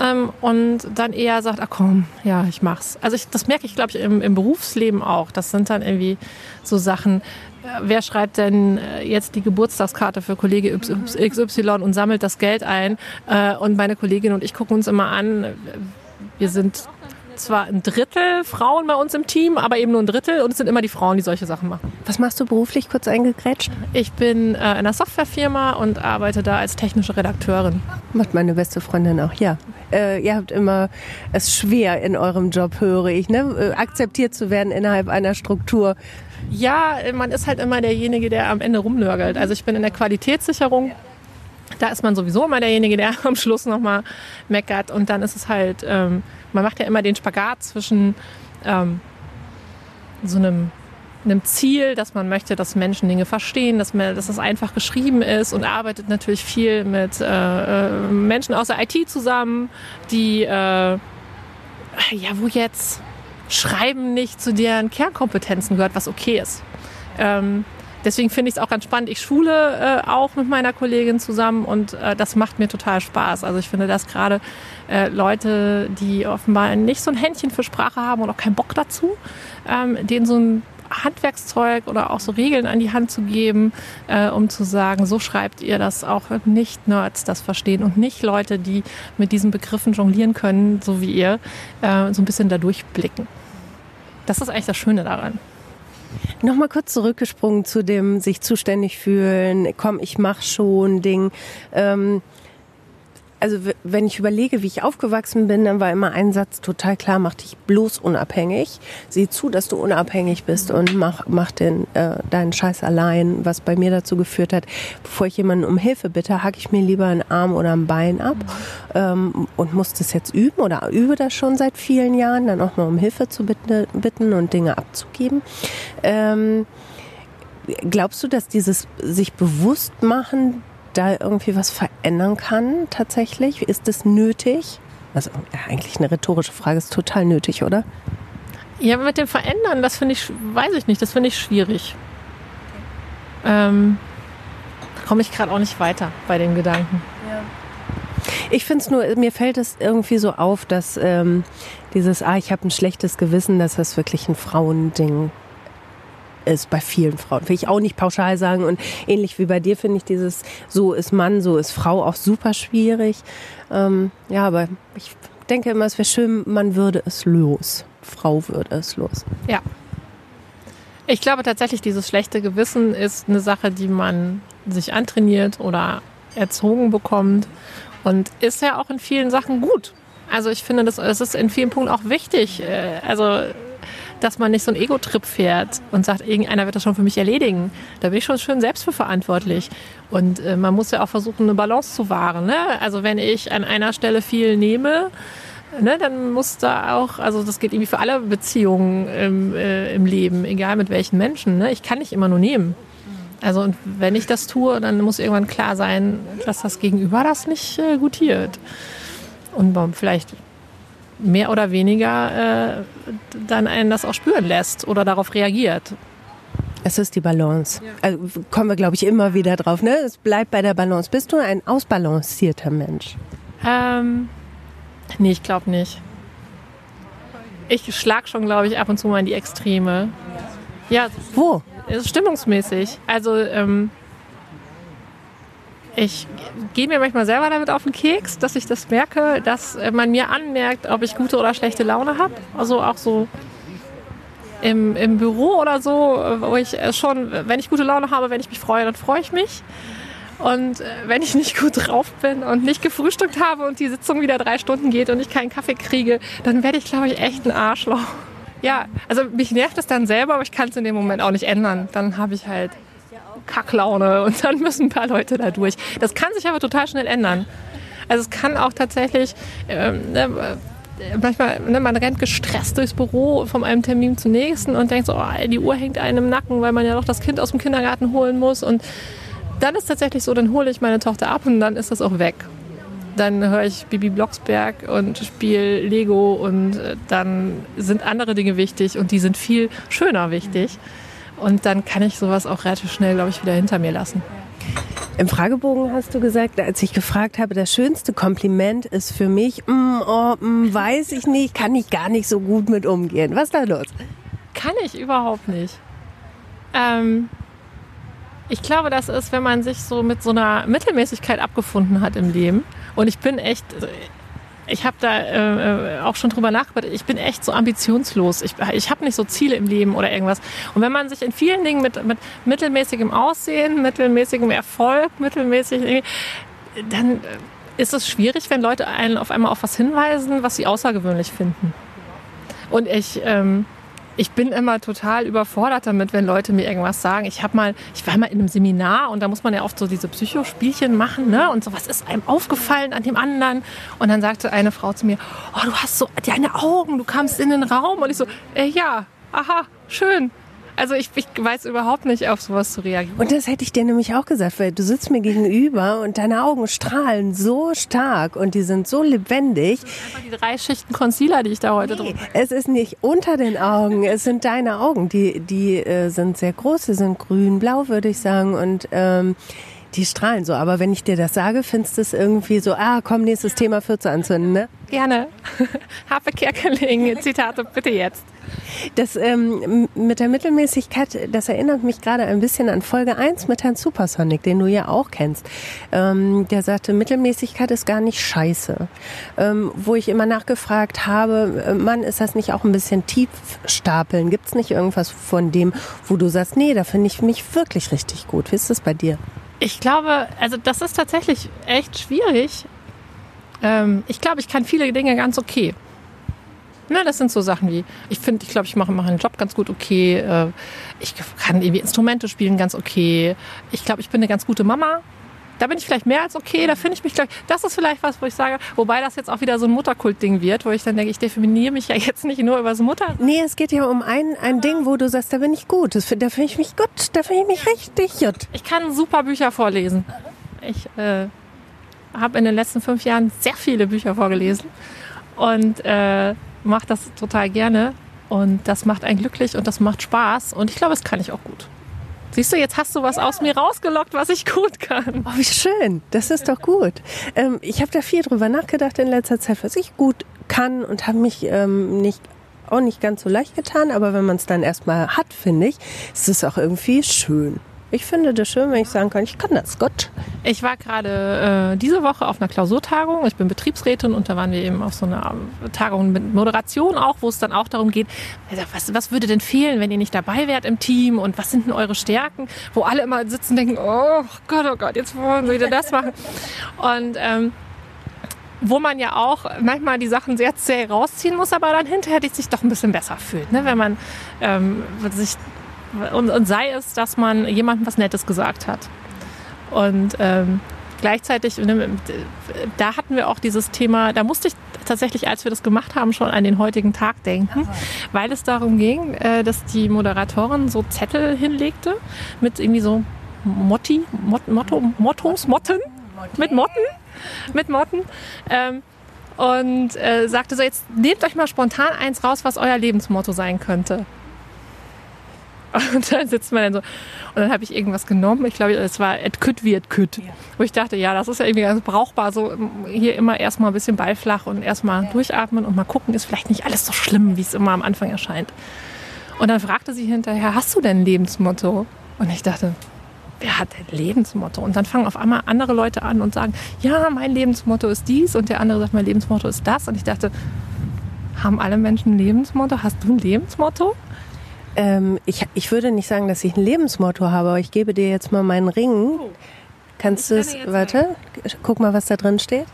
Ähm, und dann eher sagt, ach komm, ja, ich mach's. Also ich, das merke ich, glaube ich, im, im Berufsleben auch. Das sind dann irgendwie so Sachen, wer schreibt denn äh, jetzt die Geburtstagskarte für Kollege XY und sammelt das Geld ein? Äh, und meine Kollegin und ich gucken uns immer an. Wir sind zwar ein Drittel Frauen bei uns im Team, aber eben nur ein Drittel und es sind immer die Frauen, die solche Sachen machen. Was machst du beruflich, kurz eingegrätscht? Ich bin äh, in einer Softwarefirma und arbeite da als technische Redakteurin. Macht meine beste Freundin auch, ja. Äh, ihr habt immer es schwer in eurem Job, höre ich, ne? akzeptiert zu werden innerhalb einer Struktur. Ja, man ist halt immer derjenige, der am Ende rumnörgelt. Also ich bin in der Qualitätssicherung. Da ist man sowieso immer derjenige, der [LAUGHS] am Schluss nochmal meckert. Und dann ist es halt, ähm, man macht ja immer den Spagat zwischen ähm, so einem, einem Ziel, dass man möchte, dass Menschen Dinge verstehen, dass, man, dass das einfach geschrieben ist und arbeitet natürlich viel mit äh, äh Menschen aus der IT zusammen, die, äh, ja, wo jetzt Schreiben nicht zu deren Kernkompetenzen gehört, was okay ist. Ähm, deswegen finde ich es auch ganz spannend. Ich schule äh, auch mit meiner Kollegin zusammen und äh, das macht mir total Spaß. Also ich finde, dass gerade äh, Leute, die offenbar nicht so ein Händchen für Sprache haben und auch keinen Bock dazu, ähm, denen so ein Handwerkszeug oder auch so Regeln an die Hand zu geben, äh, um zu sagen, so schreibt ihr das auch nicht Nerds das verstehen und nicht Leute, die mit diesen Begriffen jonglieren können, so wie ihr, äh, so ein bisschen da durchblicken. Das ist eigentlich das Schöne daran. Nochmal kurz zurückgesprungen zu dem sich zuständig fühlen, komm, ich mach schon Ding. Ähm, also wenn ich überlege, wie ich aufgewachsen bin, dann war immer ein Satz total klar, mach dich bloß unabhängig. Sieh zu, dass du unabhängig bist und mach, mach den, äh, deinen Scheiß allein, was bei mir dazu geführt hat, bevor ich jemanden um Hilfe bitte, hacke ich mir lieber einen Arm oder ein Bein ab ähm, und muss das jetzt üben oder übe das schon seit vielen Jahren, dann auch mal um Hilfe zu bitten, bitten und Dinge abzugeben. Ähm, glaubst du, dass dieses sich bewusst machen da irgendwie was verändern kann tatsächlich? Ist das nötig? Also ja, eigentlich eine rhetorische Frage, ist total nötig, oder? Ja, mit dem Verändern, das finde ich, weiß ich nicht, das finde ich schwierig. Ähm, da komme ich gerade auch nicht weiter bei den Gedanken. Ja. Ich finde es nur, mir fällt es irgendwie so auf, dass ähm, dieses, ah, ich habe ein schlechtes Gewissen, dass das wirklich ein Frauending ist bei vielen Frauen. Will ich auch nicht pauschal sagen. Und ähnlich wie bei dir finde ich dieses so ist Mann, so ist Frau auch super schwierig. Ähm, ja, aber ich denke immer, es wäre schön, man würde es los. Frau würde es los. Ja. Ich glaube tatsächlich, dieses schlechte Gewissen ist eine Sache, die man sich antrainiert oder erzogen bekommt und ist ja auch in vielen Sachen gut. Also ich finde, das, das ist in vielen Punkten auch wichtig. Äh, also dass man nicht so einen Ego-Trip fährt und sagt, irgendeiner wird das schon für mich erledigen. Da bin ich schon schön selbst für verantwortlich. Und äh, man muss ja auch versuchen, eine Balance zu wahren. Ne? Also wenn ich an einer Stelle viel nehme, ne, dann muss da auch, also das geht irgendwie für alle Beziehungen im, äh, im Leben, egal mit welchen Menschen. Ne? Ich kann nicht immer nur nehmen. Also und wenn ich das tue, dann muss irgendwann klar sein, dass das Gegenüber das nicht äh, gutiert. Und vielleicht mehr oder weniger äh, dann einen das auch spüren lässt oder darauf reagiert. Es ist die Balance. Ja. Also kommen wir, glaube ich, immer wieder drauf. Ne? Es bleibt bei der Balance. Bist du ein ausbalancierter Mensch? Ähm, nee, ich glaube nicht. Ich schlag schon, glaube ich, ab und zu mal in die Extreme. Ja. Wo? Stimmungsmäßig. Also ähm, ich gehe mir manchmal selber damit auf den Keks, dass ich das merke, dass man mir anmerkt, ob ich gute oder schlechte Laune habe. Also auch so im, im Büro oder so, wo ich schon, wenn ich gute Laune habe, wenn ich mich freue, dann freue ich mich. Und wenn ich nicht gut drauf bin und nicht gefrühstückt habe und die Sitzung wieder drei Stunden geht und ich keinen Kaffee kriege, dann werde ich, glaube ich, echt ein Arschloch. ja, also mich nervt es dann selber, aber ich kann es in dem Moment auch nicht ändern. Dann habe ich halt Kacklaune und dann müssen ein paar Leute da durch. Das kann sich aber total schnell ändern. Also es kann auch tatsächlich, ähm, ne, manchmal, ne, man rennt gestresst durchs Büro von einem Termin zum nächsten und denkt so, oh, die Uhr hängt einem im Nacken, weil man ja noch das Kind aus dem Kindergarten holen muss. Und dann ist tatsächlich so, dann hole ich meine Tochter ab und dann ist das auch weg. Dann höre ich Bibi Blocksberg und spiele Lego und äh, dann sind andere Dinge wichtig und die sind viel schöner wichtig. Und dann kann ich sowas auch relativ schnell, glaube ich, wieder hinter mir lassen. Im Fragebogen hast du gesagt, als ich gefragt habe, das schönste Kompliment ist für mich, mm, oh, mm, weiß ich nicht, kann ich gar nicht so gut mit umgehen. Was ist da los? Kann ich überhaupt nicht. Ähm, ich glaube, das ist, wenn man sich so mit so einer Mittelmäßigkeit abgefunden hat im Leben. Und ich bin echt, ich habe da äh, auch schon drüber nachgedacht, ich bin echt so ambitionslos. Ich, ich habe nicht so Ziele im Leben oder irgendwas. Und wenn man sich in vielen Dingen mit, mit mittelmäßigem Aussehen, mittelmäßigem Erfolg, mittelmäßig, dann ist es schwierig, wenn Leute einen auf einmal auf was hinweisen, was sie außergewöhnlich finden. Und ich ähm, ich bin immer total überfordert damit, wenn Leute mir irgendwas sagen. Ich habe mal, ich war mal in einem Seminar und da muss man ja oft so diese Psychospielchen machen, ne? Und so, was ist einem aufgefallen an dem anderen? Und dann sagte eine Frau zu mir, oh, du hast so deine Augen, du kamst in den Raum und ich so, äh, ja, aha, schön. Also ich, ich weiß überhaupt nicht, auf sowas zu reagieren. Und das hätte ich dir nämlich auch gesagt, weil du sitzt mir gegenüber und deine Augen strahlen so stark und die sind so lebendig. Das sind einfach die drei Schichten Concealer, die ich da heute nee, drücke. Es ist nicht unter den Augen, es sind deine Augen. Die, die äh, sind sehr groß, sie sind grün-blau, würde ich sagen. Und ähm, die strahlen so. Aber wenn ich dir das sage, findest du es irgendwie so, ah, komm, nächstes Thema für zu anzünden, ne? Gerne. [LAUGHS] Harpe Kerkeling, Zitate bitte jetzt. Das ähm, mit der Mittelmäßigkeit, das erinnert mich gerade ein bisschen an Folge 1 mit Herrn Supersonic, den du ja auch kennst. Ähm, der sagte, Mittelmäßigkeit ist gar nicht scheiße. Ähm, wo ich immer nachgefragt habe, äh, Mann, ist das nicht auch ein bisschen tief stapeln? Gibt es nicht irgendwas von dem, wo du sagst, nee, da finde ich mich wirklich richtig gut? Wie ist das bei dir? Ich glaube, also das ist tatsächlich echt schwierig. Ähm, ich glaube, ich kann viele Dinge ganz okay. Na, das sind so Sachen wie, ich finde, ich glaube, ich mache meinen Job ganz gut okay. Äh, ich kann irgendwie Instrumente spielen ganz okay. Ich glaube, ich bin eine ganz gute Mama. Da bin ich vielleicht mehr als okay, da finde ich mich gleich. Das ist vielleicht was, wo ich sage, wobei das jetzt auch wieder so ein Mutterkult-Ding wird, wo ich dann denke, ich definiere mich ja [LAUGHS] jetzt nicht nur über das Mutter. Nee, es geht ja um ein, ein Ding, wo du sagst, da bin ich gut. Das, da finde ich mich gut, da finde ich mich richtig gut. Ich kann super Bücher vorlesen. Ich äh, habe in den letzten fünf Jahren sehr viele Bücher vorgelesen. Und äh, mache das total gerne und das macht einen glücklich und das macht Spaß und ich glaube, das kann ich auch gut. Siehst du, jetzt hast du was ja. aus mir rausgelockt, was ich gut kann. Oh, wie schön. Das ist doch gut. Ähm, ich habe da viel drüber nachgedacht in letzter Zeit, was ich gut kann und habe mich ähm, nicht auch nicht ganz so leicht getan, aber wenn man es dann erstmal hat, finde ich, ist es auch irgendwie schön. Ich finde das schön, wenn ich sagen kann, ich kann das, Gott. Ich war gerade äh, diese Woche auf einer Klausurtagung. Ich bin Betriebsrätin und da waren wir eben auf so einer Tagung mit Moderation auch, wo es dann auch darum geht, was, was würde denn fehlen, wenn ihr nicht dabei wärt im Team und was sind denn eure Stärken? Wo alle immer sitzen und denken, oh Gott, oh Gott, jetzt wollen wir wieder das machen. Und ähm, wo man ja auch manchmal die Sachen sehr zäh rausziehen muss, aber dann hinterher sich doch ein bisschen besser fühlt, ne? wenn man ähm, sich und, und sei es, dass man jemandem was Nettes gesagt hat. Und ähm, gleichzeitig, ne, da hatten wir auch dieses Thema, da musste ich tatsächlich, als wir das gemacht haben, schon an den heutigen Tag denken, weil es darum ging, äh, dass die Moderatorin so Zettel hinlegte mit irgendwie so Motti, Mot, Motto, Mottos, Motten, mit Motten, mit Motten. Ähm, und äh, sagte so, jetzt nehmt euch mal spontan eins raus, was euer Lebensmotto sein könnte. [LAUGHS] Und dann sitzt man dann so. Und dann habe ich irgendwas genommen. Ich glaube, es war et kütt wie et kütt. Ja. Wo ich dachte, ja, das ist ja irgendwie ganz brauchbar. So hier immer erstmal ein bisschen ballflach und erstmal ja. durchatmen und mal gucken, ist vielleicht nicht alles so schlimm, wie es immer am Anfang erscheint. Und dann fragte sie hinterher, hast du denn ein Lebensmotto? Und ich dachte, wer hat denn Lebensmotto? Und dann fangen auf einmal andere Leute an und sagen, ja, mein Lebensmotto ist dies und der andere sagt, mein Lebensmotto ist das. Und ich dachte, haben alle Menschen ein Lebensmotto? Hast du ein Lebensmotto? Ähm, ich, ich würde nicht sagen, dass ich ein Lebensmotto habe, aber ich gebe dir jetzt mal meinen Ring. Oh. Kannst du es, warte, guck mal, was da drin steht.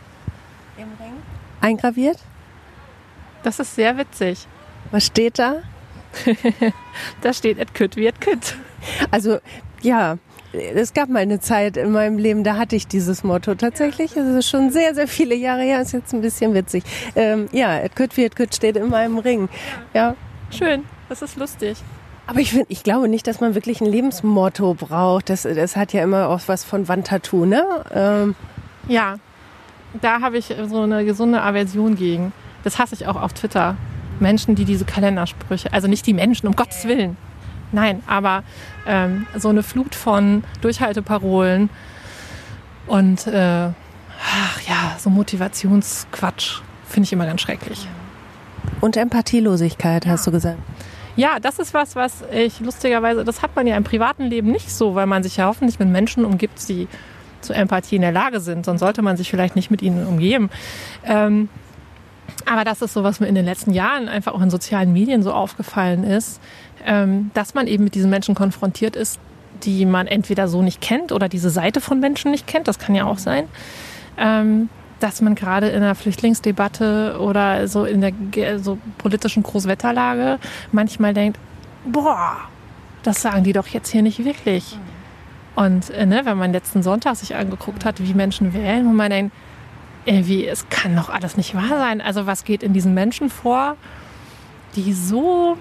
Im Ring? Eingraviert? Das ist sehr witzig. Was steht da? [LAUGHS] da steht et kütt wie et kütt. Also ja, es gab mal eine Zeit in meinem Leben, da hatte ich dieses Motto tatsächlich. Es ist schon sehr, sehr viele Jahre her, ist jetzt ein bisschen witzig. Ähm, ja, et kütt wie et kütt steht in meinem Ring. Ja. Schön, das ist lustig. Aber ich, find, ich glaube nicht, dass man wirklich ein Lebensmotto braucht. Das, das hat ja immer auch was von Wandtattoo, ne? Ähm. Ja, da habe ich so eine gesunde Aversion gegen. Das hasse ich auch auf Twitter. Menschen, die diese Kalendersprüche, also nicht die Menschen, um Gottes Willen. Nein, aber ähm, so eine Flut von Durchhalteparolen und äh, ach ja, so Motivationsquatsch finde ich immer ganz schrecklich. Und Empathielosigkeit, hast du gesagt. Ja, das ist was, was ich lustigerweise, das hat man ja im privaten Leben nicht so, weil man sich ja hoffentlich mit Menschen umgibt, die zu Empathie in der Lage sind. Sonst sollte man sich vielleicht nicht mit ihnen umgeben. Ähm, aber das ist so, was mir in den letzten Jahren einfach auch in sozialen Medien so aufgefallen ist, ähm, dass man eben mit diesen Menschen konfrontiert ist, die man entweder so nicht kennt oder diese Seite von Menschen nicht kennt. Das kann ja auch sein. Ähm, dass man gerade in der Flüchtlingsdebatte oder so in der so politischen Großwetterlage manchmal denkt, boah, das sagen die doch jetzt hier nicht wirklich. Und äh, ne, wenn man letzten Sonntag sich angeguckt hat, wie Menschen wählen, und man denkt, irgendwie, es kann doch alles nicht wahr sein. Also was geht in diesen Menschen vor, die so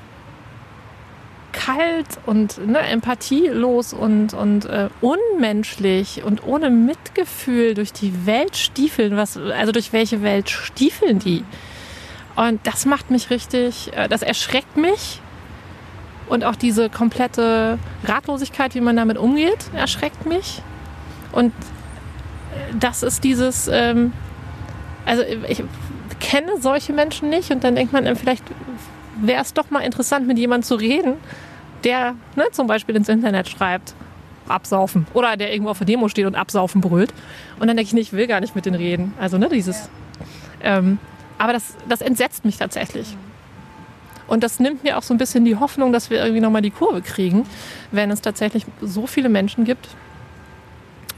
kalt und ne, empathielos und, und äh, unmenschlich und ohne Mitgefühl durch die Welt stiefeln. Was, also durch welche Welt stiefeln die? Und das macht mich richtig, äh, das erschreckt mich. Und auch diese komplette Ratlosigkeit, wie man damit umgeht, erschreckt mich. Und äh, das ist dieses, ähm, also ich kenne solche Menschen nicht und dann denkt man, vielleicht wäre es doch mal interessant, mit jemandem zu reden, der ne, zum Beispiel ins Internet schreibt, absaufen. Oder der irgendwo auf der Demo steht und absaufen brüllt. Und dann denke ich, nee, ich will gar nicht mit denen reden. Also, ne, dieses. Ähm, aber das, das entsetzt mich tatsächlich. Und das nimmt mir auch so ein bisschen die Hoffnung, dass wir irgendwie nochmal die Kurve kriegen, wenn es tatsächlich so viele Menschen gibt,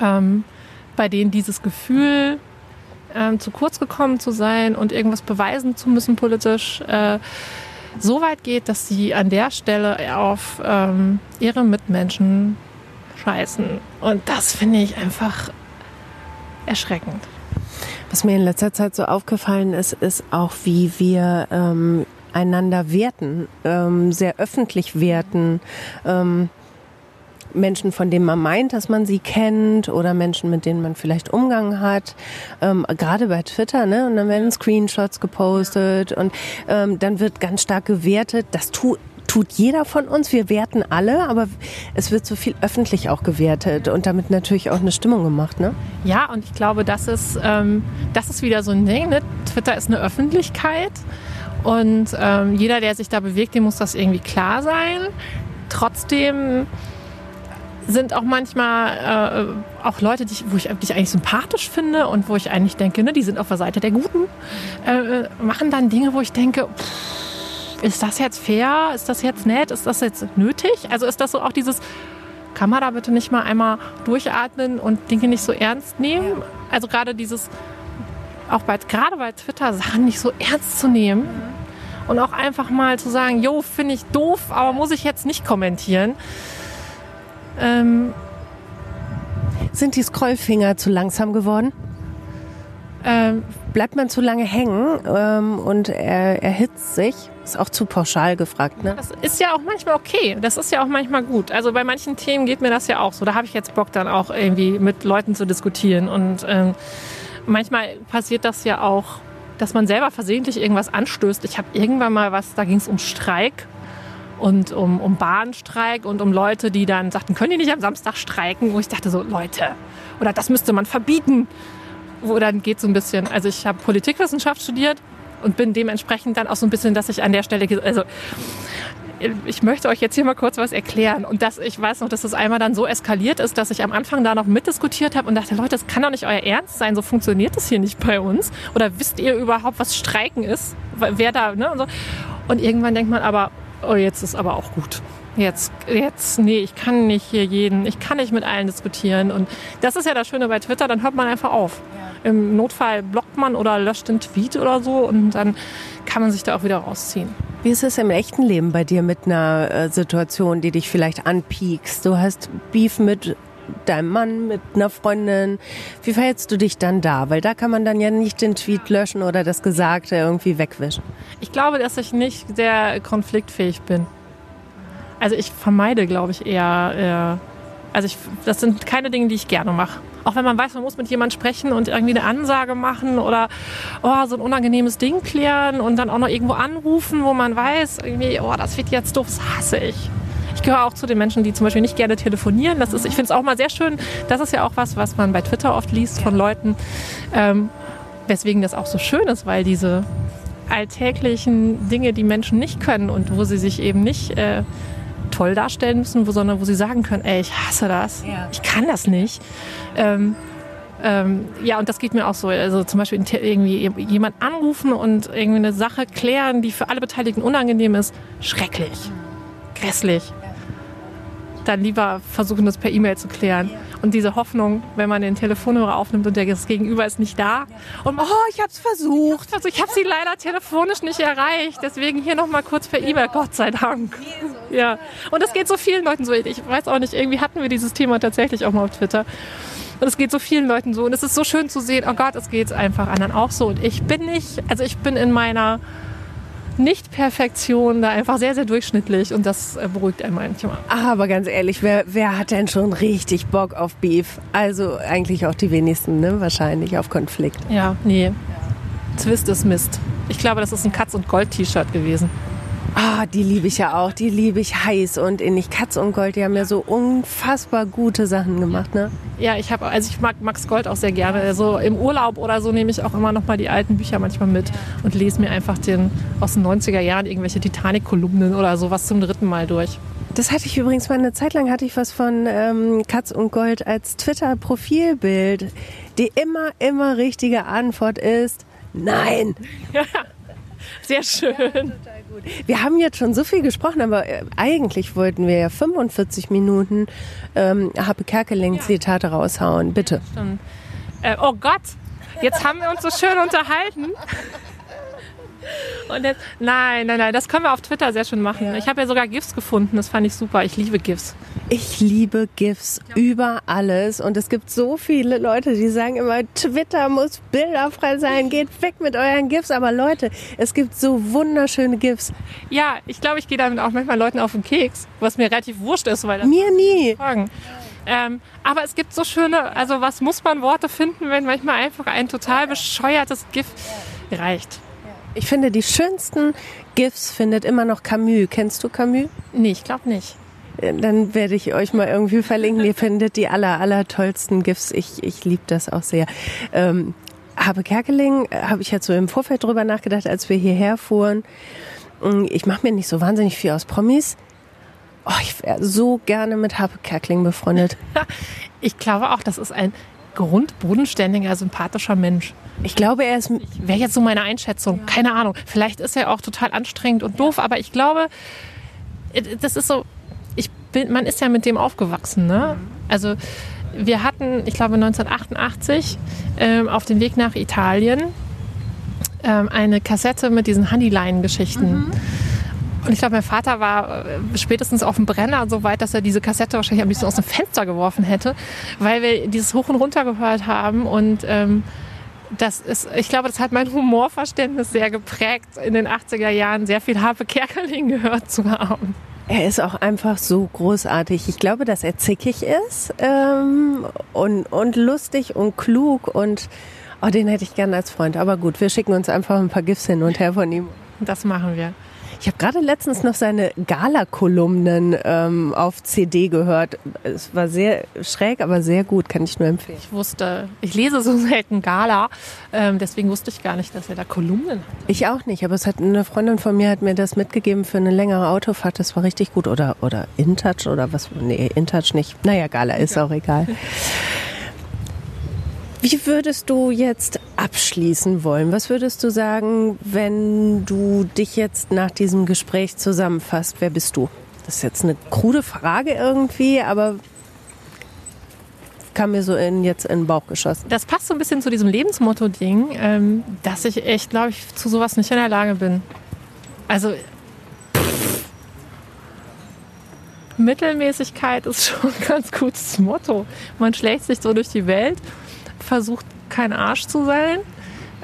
ähm, bei denen dieses Gefühl, ähm, zu kurz gekommen zu sein und irgendwas beweisen zu müssen politisch, äh, so weit geht, dass sie an der Stelle auf ähm, ihre Mitmenschen scheißen. Und das finde ich einfach erschreckend. Was mir in letzter Zeit so aufgefallen ist, ist auch, wie wir ähm, einander werten, ähm, sehr öffentlich werten. Ähm, Menschen, von denen man meint, dass man sie kennt oder Menschen, mit denen man vielleicht Umgang hat. Ähm, gerade bei Twitter, ne? Und dann werden Screenshots gepostet und ähm, dann wird ganz stark gewertet. Das tut tut jeder von uns. Wir werten alle, aber es wird so viel öffentlich auch gewertet und damit natürlich auch eine Stimmung gemacht, ne? Ja, und ich glaube, das ist, ähm, das ist wieder so ein Ding. Ne? Twitter ist eine Öffentlichkeit und ähm, jeder, der sich da bewegt, dem muss das irgendwie klar sein. Trotzdem sind auch manchmal äh, auch Leute, die ich, wo ich, die ich eigentlich sympathisch finde und wo ich eigentlich denke, ne, die sind auf der Seite der Guten, äh, machen dann Dinge, wo ich denke, pff, ist das jetzt fair? Ist das jetzt nett? Ist das jetzt nötig? Also ist das so auch dieses, kann man da bitte nicht mal einmal durchatmen und Dinge nicht so ernst nehmen? Also gerade dieses, auch bei, gerade bei Twitter, Sachen nicht so ernst zu nehmen. Und auch einfach mal zu sagen, jo, finde ich doof, aber muss ich jetzt nicht kommentieren. Ähm, Sind die Scrollfinger zu langsam geworden? Ähm, Bleibt man zu lange hängen ähm, und er erhitzt sich? Ist auch zu pauschal gefragt, ne? Das ist ja auch manchmal okay. Das ist ja auch manchmal gut. Also bei manchen Themen geht mir das ja auch so. Da habe ich jetzt Bock dann auch irgendwie mit Leuten zu diskutieren. Und ähm, manchmal passiert das ja auch, dass man selber versehentlich irgendwas anstößt. Ich habe irgendwann mal was, da ging es um Streik und um, um Bahnstreik und um Leute, die dann sagten, können die nicht am Samstag streiken? Wo ich dachte so, Leute, oder das müsste man verbieten. Wo dann geht so ein bisschen, also ich habe Politikwissenschaft studiert und bin dementsprechend dann auch so ein bisschen, dass ich an der Stelle, also ich möchte euch jetzt hier mal kurz was erklären. Und das, ich weiß noch, dass das einmal dann so eskaliert ist, dass ich am Anfang da noch mitdiskutiert habe und dachte, Leute, das kann doch nicht euer Ernst sein, so funktioniert das hier nicht bei uns. Oder wisst ihr überhaupt, was Streiken ist? Wer da, ne? Und, so. und irgendwann denkt man aber, oh, jetzt ist aber auch gut. Jetzt, jetzt, nee, ich kann nicht hier jeden, ich kann nicht mit allen diskutieren. Und das ist ja das Schöne bei Twitter, dann hört man einfach auf. Ja. Im Notfall blockt man oder löscht den Tweet oder so und dann kann man sich da auch wieder rausziehen. Wie ist es im echten Leben bei dir mit einer äh, Situation, die dich vielleicht anpiekst? Du hast Beef mit deinem Mann, mit einer Freundin. Wie verhältst du dich dann da? Weil da kann man dann ja nicht den Tweet löschen oder das Gesagte irgendwie wegwischen. Ich glaube, dass ich nicht sehr konfliktfähig bin. Also ich vermeide, glaube ich, eher. Äh, also ich, das sind keine Dinge, die ich gerne mache. Auch wenn man weiß, man muss mit jemandem sprechen und irgendwie eine Ansage machen oder oh, so ein unangenehmes Ding klären und dann auch noch irgendwo anrufen, wo man weiß, irgendwie, oh, das wird jetzt doof, das hasse ich. Ich gehöre auch zu den Menschen, die zum Beispiel nicht gerne telefonieren. Das ist, ich finde es auch mal sehr schön. Das ist ja auch was, was man bei Twitter oft liest von Leuten. Ähm, weswegen das auch so schön ist, weil diese alltäglichen Dinge, die Menschen nicht können und wo sie sich eben nicht äh, toll darstellen müssen, wo, sondern wo sie sagen können, ey, ich hasse das, ich kann das nicht. Ähm, ähm, ja, und das geht mir auch so. Also zum Beispiel irgendwie jemand anrufen und irgendwie eine Sache klären, die für alle Beteiligten unangenehm ist, schrecklich, grässlich dann lieber versuchen, das per E-Mail zu klären. Und diese Hoffnung, wenn man den Telefonhörer aufnimmt und das Gegenüber ist nicht da. Und oh, ich habe es versucht. Also ich habe sie leider telefonisch nicht erreicht. Deswegen hier noch mal kurz per E-Mail. Gott sei Dank. Ja. Und das geht so vielen Leuten so. Ich weiß auch nicht, irgendwie hatten wir dieses Thema tatsächlich auch mal auf Twitter. Und es geht so vielen Leuten so. Und es ist so schön zu sehen, oh Gott, es geht einfach anderen auch so. Und ich bin nicht, also ich bin in meiner nicht-Perfektion da einfach sehr, sehr durchschnittlich und das äh, beruhigt einen manchmal. Aber ganz ehrlich, wer, wer hat denn schon richtig Bock auf Beef? Also eigentlich auch die wenigsten, ne? Wahrscheinlich auf Konflikt. Ja, nee. Twist ist Mist. Ich glaube, das ist ein Katz- und Gold-T-Shirt gewesen. Ah, die liebe ich ja auch. Die liebe ich heiß und innig. Katz und Gold, die haben ja so unfassbar gute Sachen gemacht, ne? Ja, ich habe, also ich mag Max Gold auch sehr gerne. Also im Urlaub oder so nehme ich auch immer noch mal die alten Bücher manchmal mit und lese mir einfach den aus den 90er Jahren irgendwelche Titanic-Kolumnen oder sowas zum dritten Mal durch. Das hatte ich übrigens mal eine Zeit lang hatte ich was von ähm, Katz und Gold als Twitter-Profilbild. Die immer, immer richtige Antwort ist Nein. [LAUGHS] Ja, sehr schön. Wir haben jetzt schon so viel gesprochen, aber äh, eigentlich wollten wir ja 45 Minuten ähm, Happe Kerkeling-Zitate raushauen. Bitte. Äh, oh Gott, jetzt haben wir uns so schön unterhalten. Und jetzt, nein, nein, nein, das können wir auf Twitter sehr schön machen. Ja. Ich habe ja sogar GIFs gefunden, das fand ich super. Ich liebe GIFs. Ich liebe GIFs ja. über alles. Und es gibt so viele Leute, die sagen immer, Twitter muss bilderfrei sein, geht weg mit euren GIFs. Aber Leute, es gibt so wunderschöne GIFs. Ja, ich glaube, ich gehe damit auch manchmal Leuten auf den Keks, was mir relativ wurscht ist, weil Mir nie. Ähm, aber es gibt so schöne, also was muss man Worte finden, wenn manchmal einfach ein total bescheuertes GIF reicht. Ich finde, die schönsten GIFs findet immer noch Camus. Kennst du Camus? Nee, ich glaube nicht. Äh, dann werde ich euch mal irgendwie verlinken. Ihr findet die aller, aller tollsten GIFs. Ich, ich liebe das auch sehr. Ähm, Habe Kerkeling, äh, habe ich jetzt so im Vorfeld drüber nachgedacht, als wir hierher fuhren. Mm, ich mache mir nicht so wahnsinnig viel aus Promis. Oh, ich wäre so gerne mit Habe Kerkeling befreundet. [LAUGHS] Ich glaube auch, das ist ein grundbodenständiger, sympathischer Mensch. Ich glaube, er ist. Wäre jetzt so meine Einschätzung. Keine Ahnung. Vielleicht ist er auch total anstrengend und doof, aber ich glaube, das ist so. Ich bin, man ist ja mit dem aufgewachsen, ne? Also wir hatten, ich glaube 1988 ähm, auf dem Weg nach Italien ähm, eine Kassette mit diesen Honeyline-Geschichten. Mhm. Und ich glaube, mein Vater war äh, spätestens auf dem Brenner so weit, dass er diese Kassette wahrscheinlich am liebsten aus dem Fenster geworfen hätte, weil wir dieses hoch und runter gehört haben. Und ähm, das ist, ich glaube, das hat mein Humorverständnis sehr geprägt, in den 80er Jahren sehr viel Harpe Kerkeling gehört zu haben. Er ist auch einfach so großartig. Ich glaube, dass er zickig ist ähm, und, und lustig und klug und oh, den hätte ich gerne als Freund. Aber gut, wir schicken uns einfach ein paar GIFs hin und her von ihm. Das machen wir. Ich habe gerade letztens noch seine Gala-Kolumnen ähm, auf CD gehört. Es war sehr schräg, aber sehr gut, kann ich nur empfehlen. Ich wusste, ich lese so [LAUGHS] selten Gala, ähm, deswegen wusste ich gar nicht, dass er da Kolumnen hat. Ich auch nicht, aber es hat eine Freundin von mir hat mir das mitgegeben für eine längere Autofahrt. Das war richtig gut. Oder, oder InTouch oder was? Nee, InTouch nicht. Naja, Gala ist auch egal. [LAUGHS] Wie würdest du jetzt abschließen wollen? Was würdest du sagen, wenn du dich jetzt nach diesem Gespräch zusammenfasst? Wer bist du? Das ist jetzt eine krude Frage irgendwie, aber kam mir so in, jetzt in den Bauch geschossen. Das passt so ein bisschen zu diesem Lebensmotto-Ding, ähm, dass ich echt, glaube ich, zu sowas nicht in der Lage bin. Also Mittelmäßigkeit ist schon ein ganz gutes Motto. Man schlägt sich so durch die Welt, versucht kein Arsch zu sein,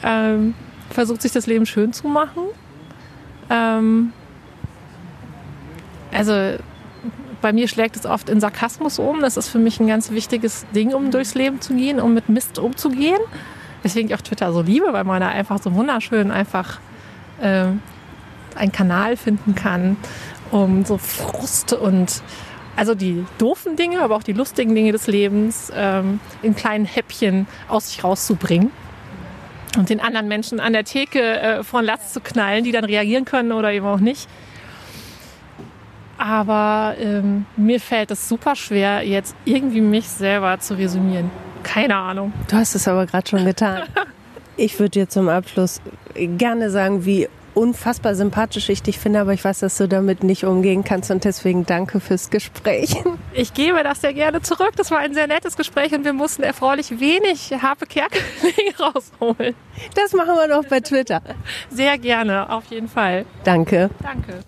ähm, versucht sich das Leben schön zu machen. Ähm, also bei mir schlägt es oft in Sarkasmus um. Das ist für mich ein ganz wichtiges Ding, um durchs Leben zu gehen, um mit Mist umzugehen. Deswegen ich auch Twitter so liebe, weil man da einfach so wunderschön einfach äh, einen Kanal finden kann, um so Frust und also die doofen Dinge, aber auch die lustigen Dinge des Lebens ähm, in kleinen Häppchen aus sich rauszubringen und den anderen Menschen an der Theke äh, vor den Latz zu knallen, die dann reagieren können oder eben auch nicht. Aber ähm, mir fällt es super schwer, jetzt irgendwie mich selber zu resümieren. Keine Ahnung. Du hast es aber gerade schon getan. [LAUGHS] Ich würde dir zum Abschluss gerne sagen, wie unfassbar sympathisch ich dich finde, aber ich weiß, dass du damit nicht umgehen kannst und deswegen danke fürs Gespräch. [LAUGHS] Ich gebe das sehr gerne zurück. Das war ein sehr nettes Gespräch und wir mussten erfreulich wenig Harpe Kerkeling [LAUGHS] rausholen. Das machen wir noch bei Twitter. Sehr gerne, auf jeden Fall. Danke. Danke.